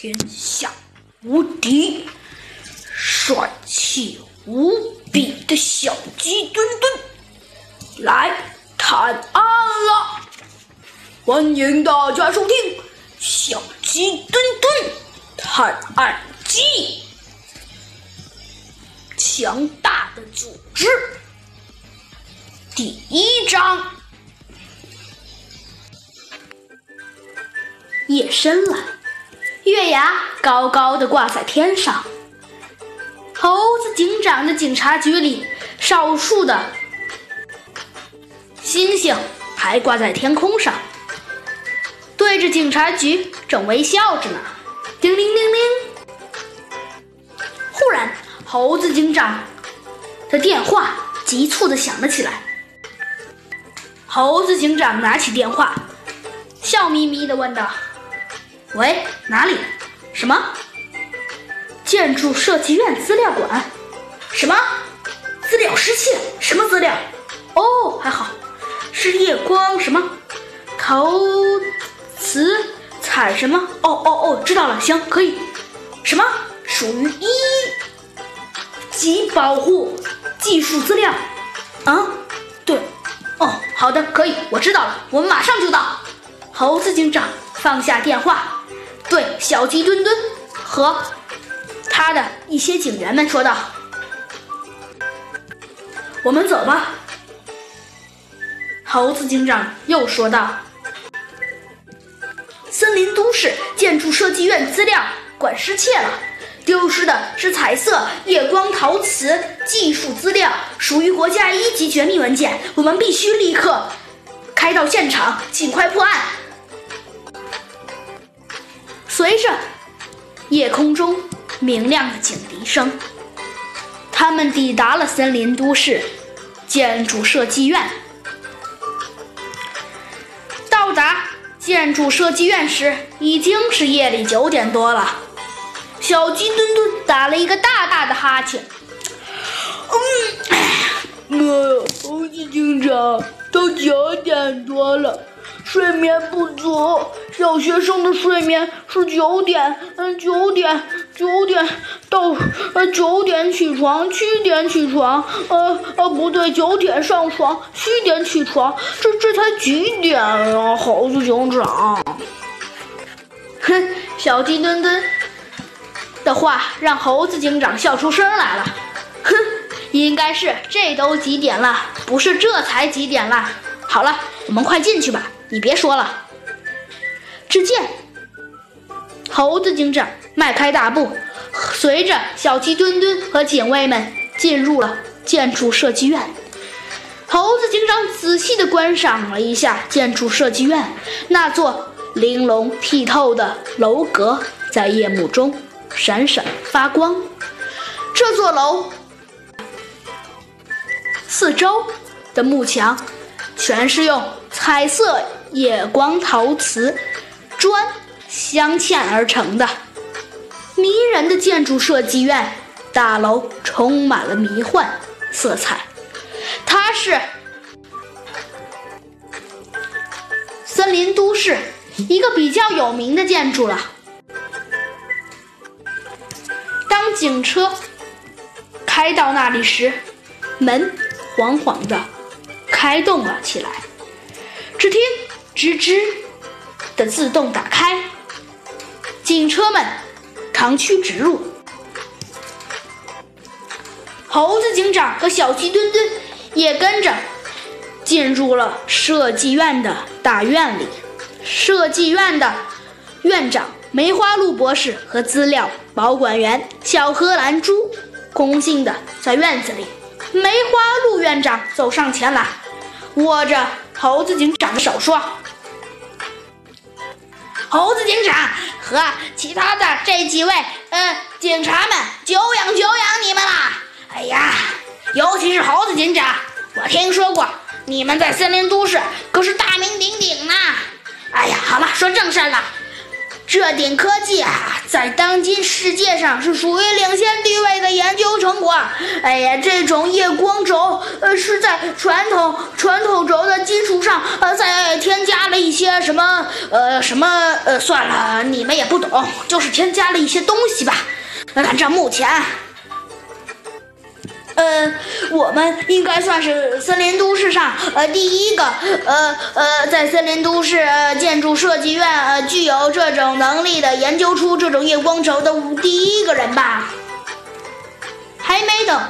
天下无敌、帅气无比的小鸡墩墩来探案了！欢迎大家收听《小鸡墩墩探案记》。强大的组织，第一章。夜深了，月牙高高的挂在天上。猴子警长的警察局里，少数的星星还挂在天空上，对着警察局正微笑着呢。叮铃铃铃，忽然，猴子警长的电话急促的响了起来。猴子警长拿起电话，笑眯眯的问道。喂，哪里？什么？建筑设计院资料馆？什么？资料失窃？什么资料？哦，还好，是夜光什么？陶瓷彩什么？哦哦哦，知道了，行，可以。什么？属于一级保护技术资料？啊，对，哦，好的，可以，我知道了，我们马上就到。猴子警长放下电话。对小鸡墩墩和他的一些警员们说道：“我们走吧。”猴子警长又说道：“森林都市建筑设计院资料馆失窃了，丢失的是彩色夜光陶瓷技术资料，属于国家一级绝密文件，我们必须立刻开到现场，尽快破案。”随着夜空中明亮的警笛声，他们抵达了森林都市建筑设计院。到达建筑设计院时，已经是夜里九点多了。小鸡墩墩打了一个大大的哈欠。嗯，猴子警长，都九点多了。睡眠不足，小学生的睡眠是九点，嗯，九点，九点到，呃，九点起床，七点起床，呃，呃，不对，九点上床，七点起床，这这才几点啊，猴子警长？哼，小鸡墩墩的话让猴子警长笑出声来了。哼，应该是这都几点了，不是这才几点了。好了，我们快进去吧。你别说了。只见猴子警长迈开大步，随着小鸡墩墩和警卫们进入了建筑设计院。猴子警长仔细地观赏了一下建筑设计院，那座玲珑剔透的楼阁在夜幕中闪闪发光。这座楼四周的幕墙全是用彩色。夜光陶瓷砖镶嵌而成的迷人的建筑设计院大楼，充满了迷幻色彩。它是森林都市一个比较有名的建筑了。当警车开到那里时，门缓缓的开动了起来。只听。吱吱的自动打开，警车们长驱直入。猴子警长和小鸡墩墩也跟着进入了设计院的大院里。设计院的院长梅花鹿博士和资料保管员小荷兰猪恭敬的在院子里。梅花鹿院长走上前来，握着猴子警长的手说。猴子警长和其他的这几位呃警察们，久仰久仰你们啦！哎呀，尤其是猴子警长，我听说过你们在森林都市可是大名鼎鼎呢。哎呀，好了，说正事了。这点科技啊，在当今世界上是属于领先地位的研究。哎呀，这种夜光轴，呃，是在传统传统轴的基础上，呃，再添加了一些什么，呃，什么，呃，算了，你们也不懂，就是添加了一些东西吧。反正目前。呃，我们应该算是森林都市上呃第一个呃呃在森林都市建筑设计院呃具有这种能力的研究出这种夜光轴的第一个人吧。还没等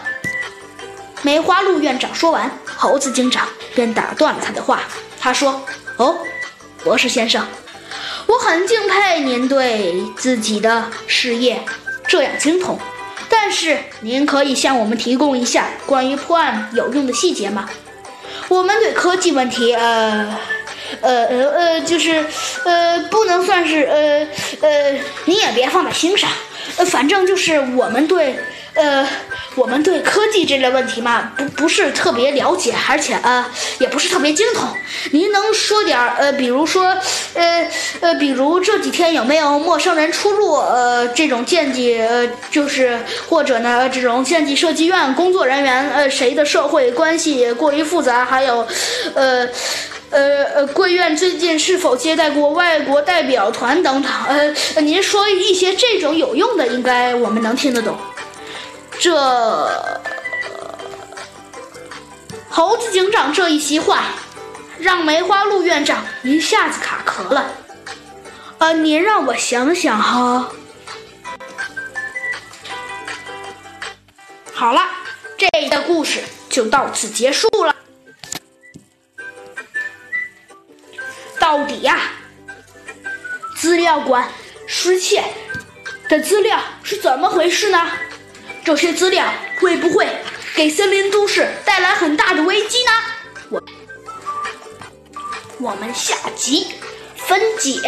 梅花鹿院长说完，猴子警长便打断了他的话。他说：“哦，博士先生，我很敬佩您对自己的事业这样精通。”但是，您可以向我们提供一下关于破案有用的细节吗？我们对科技问题，呃，呃呃呃，就是，呃，不能算是，呃呃，您也别放在心上，呃，反正就是我们对。呃，我们对科技这类问题嘛，不不是特别了解，而且呃，也不是特别精通。您能说点呃，比如说，呃呃，比如这几天有没有陌生人出入？呃，这种建筑，呃，就是或者呢，这种建筑设计院工作人员，呃，谁的社会关系过于复杂？还有，呃呃呃，贵院最近是否接待过外国代表团等等？呃，您说一些这种有用的，应该我们能听得懂。这猴子警长这一席话，让梅花鹿院长一下子卡壳了。呃，您让我想想哈。好了，这个故事就到此结束了。到底呀，资料馆失窃的资料是怎么回事呢？这些资料会不会给森林都市带来很大的危机呢？我我们下集分解。